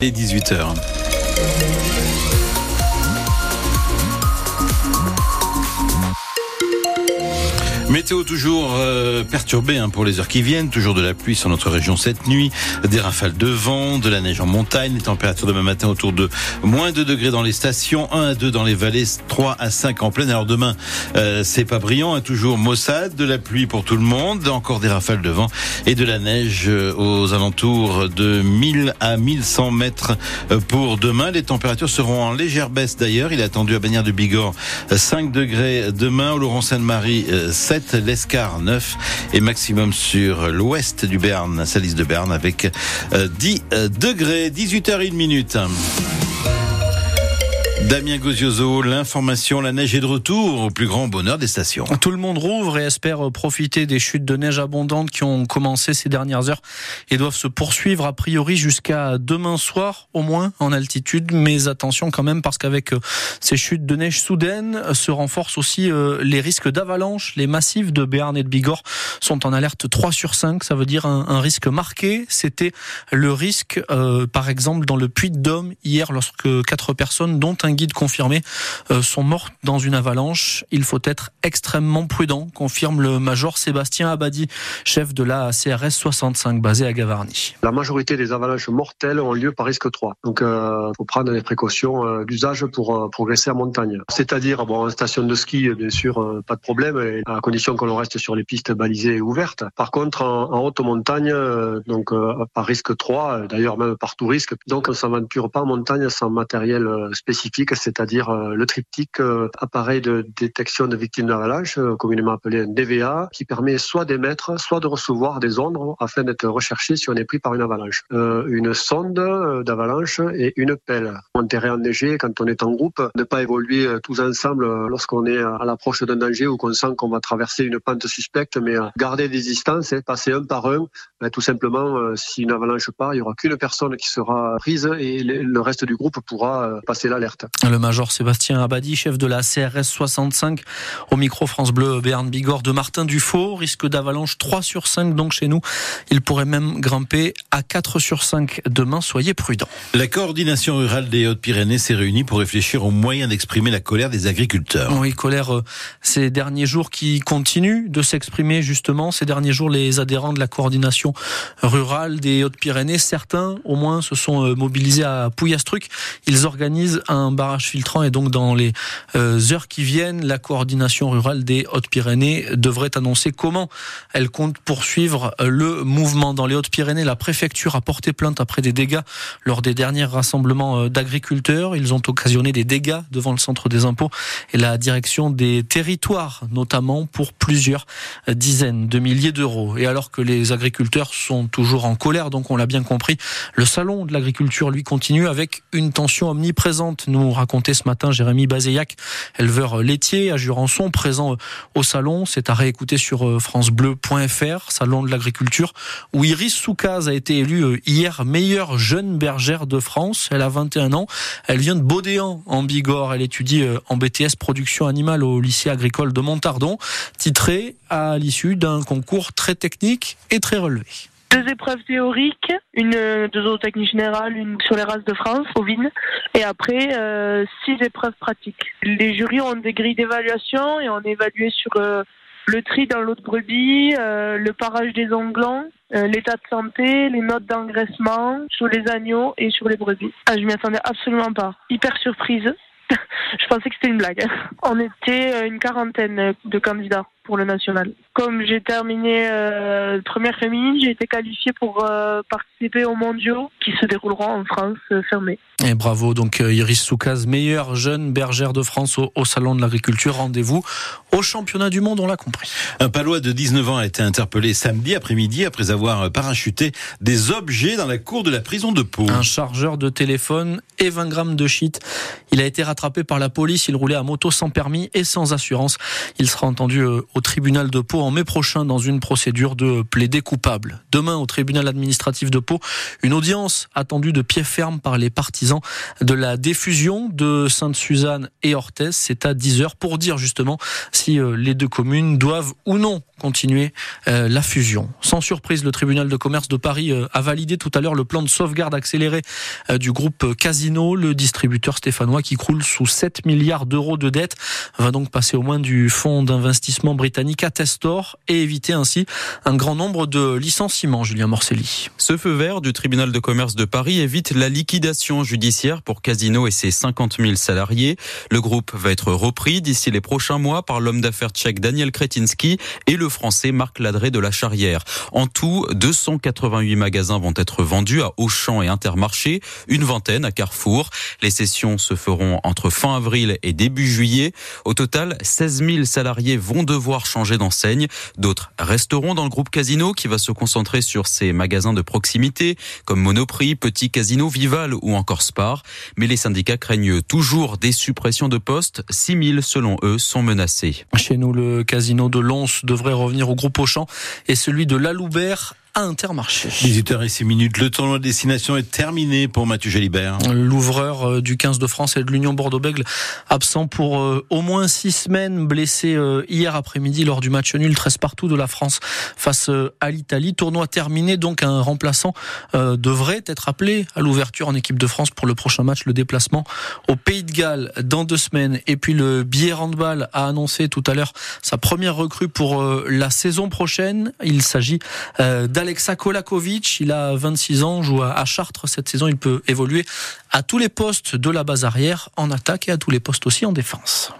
Et 18h. Météo toujours euh, perturbée hein, pour les heures qui viennent, toujours de la pluie sur notre région cette nuit, des rafales de vent, de la neige en montagne, les températures demain matin autour de moins 2 degrés dans les stations, 1 à 2 dans les vallées, 3 à 5 en pleine. Alors demain, euh, c'est pas brillant, hein, toujours maussade, de la pluie pour tout le monde, encore des rafales de vent et de la neige euh, aux alentours de 1000 à 1100 mètres euh, pour demain. Les températures seront en légère baisse d'ailleurs. Il est attendu à Bagnères de Bigorre 5 degrés demain, au Laurent Sainte-Marie 7 l'Escar 9 et maximum sur l'ouest du Berne, Salis de Berne avec 10 degrés, 18h01 minute. Damien Gozioso, l'information, la neige est de retour au plus grand bonheur des stations. Tout le monde rouvre et espère profiter des chutes de neige abondantes qui ont commencé ces dernières heures et doivent se poursuivre a priori jusqu'à demain soir au moins en altitude. Mais attention quand même parce qu'avec euh, ces chutes de neige soudaines se renforcent aussi euh, les risques d'avalanche. Les massifs de Béarn et de Bigorre sont en alerte 3 sur 5. Ça veut dire un, risque marqué. C'était le risque euh, par exemple dans le Puy de Dôme hier lorsque quatre personnes dont un guides confirmés euh, sont morts dans une avalanche. Il faut être extrêmement prudent, confirme le major Sébastien Abadi, chef de la CRS 65 basée à Gavarnie. La majorité des avalanches mortelles ont lieu par risque 3. Donc il euh, faut prendre des précautions euh, d'usage pour progresser en montagne. C'est-à-dire bon en station de ski bien sûr pas de problème à condition que l'on reste sur les pistes balisées et ouvertes. Par contre en, haute montagne donc par risque 3 d'ailleurs même par tout risque. Donc on s'aventure pas en montagne sans matériel spécifique c'est-à-dire euh, le triptyque euh, appareil de détection de victimes d'avalanche, euh, communément appelé un DVA, qui permet soit d'émettre, soit de recevoir des ondes afin d'être recherché si on est pris par une avalanche. une sonde d'avalanche et une pelle. En terrain enneigé, quand on est en groupe, ne pas évoluer tous ensemble lorsqu'on est à l'approche d'un danger ou qu'on sent qu'on va traverser une pente suspecte, mais garder des distances et passer un par un. Ben, tout simplement, si une avalanche part, il n'y aura qu'une personne qui sera prise et le reste du groupe pourra passer l'alerte. Le major Sébastien Abadi, chef de la CRS 65, au micro France Bleu Béarn Bigorre de Martin Dufaux. Risque d'avalanche 3 sur 5 donc chez nous. Il pourrait même grimper à 4 sur 5 demain. Soyez prudents. La coordination rurale des Hautes-Pyrénées s'est réunie pour réfléchir aux moyens d'exprimer la colère des agriculteurs. Oui, colère euh, ces derniers jours qui continuent de s'exprimer justement. Ces derniers jours, les adhérents de la coordination rurale des Hautes-Pyrénées, certains au moins se sont euh, mobilisés à Pouillastruc. Ils organisent un bar filtrant et donc dans les euh, heures qui viennent, la coordination rurale des Hautes-Pyrénées devrait annoncer comment elle compte poursuivre euh, le mouvement. Dans les Hautes-Pyrénées, la préfecture a porté plainte après des dégâts lors des derniers rassemblements euh, d'agriculteurs. Ils ont occasionné des dégâts devant le centre des impôts et la direction des territoires, notamment pour plusieurs dizaines de milliers d'euros. Et alors que les agriculteurs sont toujours en colère, donc on l'a bien compris, le salon de l'agriculture lui continue avec une tension omniprésente. Nous raconté ce matin Jérémy Bazeillac, éleveur laitier à Jurançon, présent au salon. C'est à réécouter sur euh, francebleu.fr, salon de l'agriculture, où Iris Soukaz a été élue euh, hier meilleure jeune bergère de France. Elle a 21 ans. Elle vient de Baudéan, en Bigorre. Elle étudie euh, en BTS production animale au lycée agricole de Montardon, titrée à l'issue d'un concours très technique et très relevé. Deux épreuves théoriques, une de zootechnie générale, une sur les races de France, ovines, et après euh, six épreuves pratiques. Les jurys ont des grilles d'évaluation et on est évalué sur euh, le tri dans l'eau de brebis, euh, le parage des onglants, l'état de santé, les notes d'engraissement sur les agneaux et sur les brebis. Ah, je m'y attendais absolument pas. Hyper surprise. je pensais que c'était une blague. On était une quarantaine de candidats pour le national. Comme j'ai terminé euh, première féminine, j'ai été qualifiée pour euh, participer aux mondiaux qui se dérouleront en France euh, fermée. Et bravo donc Iris Soukaz, meilleure jeune bergère de France au, Salon de l'Agriculture. Rendez-vous au championnat du monde, on l'a compris. Un palois de 19 ans a été interpellé samedi après-midi après avoir parachuté des objets dans la cour de la prison de Pau. Un chargeur de téléphone et 20 grammes de shit. Il a été rattrapé par la police. Il roulait à moto sans permis et sans assurance. Il sera entendu au au tribunal de Pau en mai prochain dans une procédure de plaidé coupable. Demain, au tribunal administratif de Pau, une audience attendue de pied ferme par les partisans de la diffusion de Sainte-Suzanne et Orthez. C'est à 10h pour dire justement si euh, les deux communes doivent ou non continuer euh, la fusion. Sans surprise, le tribunal de commerce de Paris euh, a validé tout à l'heure le plan de sauvegarde accéléré du groupe Casino, le distributeur stéphanois qui croule sous 7 milliards d'euros de dettes, va donc passer au moins du fonds d'investissement britannique Testor et éviter ainsi un grand nombre de licenciements, Julien Morcelli. Ce feu vert du tribunal de commerce de Paris évite la liquidation judiciaire pour Casino et ses 50 000 salariés. Le groupe va être repris d'ici les prochains mois par l'homme d'affaires tchèque Daniel Kretinsky et le français Marc Ladré de la Charrière. En tout, 288 magasins vont être vendus à Auchan et Intermarché, une vingtaine à Carrefour. Les sessions se feront entre fin avril et début juillet. Au total, 16 000 salariés vont devoir changer d'enseigne. D'autres resteront dans le groupe Casino qui va se concentrer sur ses magasins de proximité comme Monoprix, Petit Casino, Vival ou encore Spar. Mais les syndicats craignent toujours des suppressions de postes. 6 000 selon eux sont menacés. Chez nous, le casino de Lons devrait revenir au groupe Auchan et celui de Laloubert à Intermarché. 18h et 6 minutes, le tournoi de destination est terminé pour Mathieu Jalibert. L'ouvreur euh, du 15 de France et de l'Union Bordeaux-Bègles absent pour euh, au moins six semaines, blessé euh, hier après-midi lors du match nul 13 partout de la France face à l'Italie. Tournoi terminé, donc un remplaçant devrait être appelé à l'ouverture en équipe de France pour le prochain match, le déplacement au Pays de Galles dans deux semaines. Et puis le billet handball a annoncé tout à l'heure sa première recrue pour la saison prochaine. Il s'agit d'Alex Alexa Kolakovic, il a 26 ans, joue à Chartres cette saison. Il peut évoluer à tous les postes de la base arrière, en attaque et à tous les postes aussi en défense.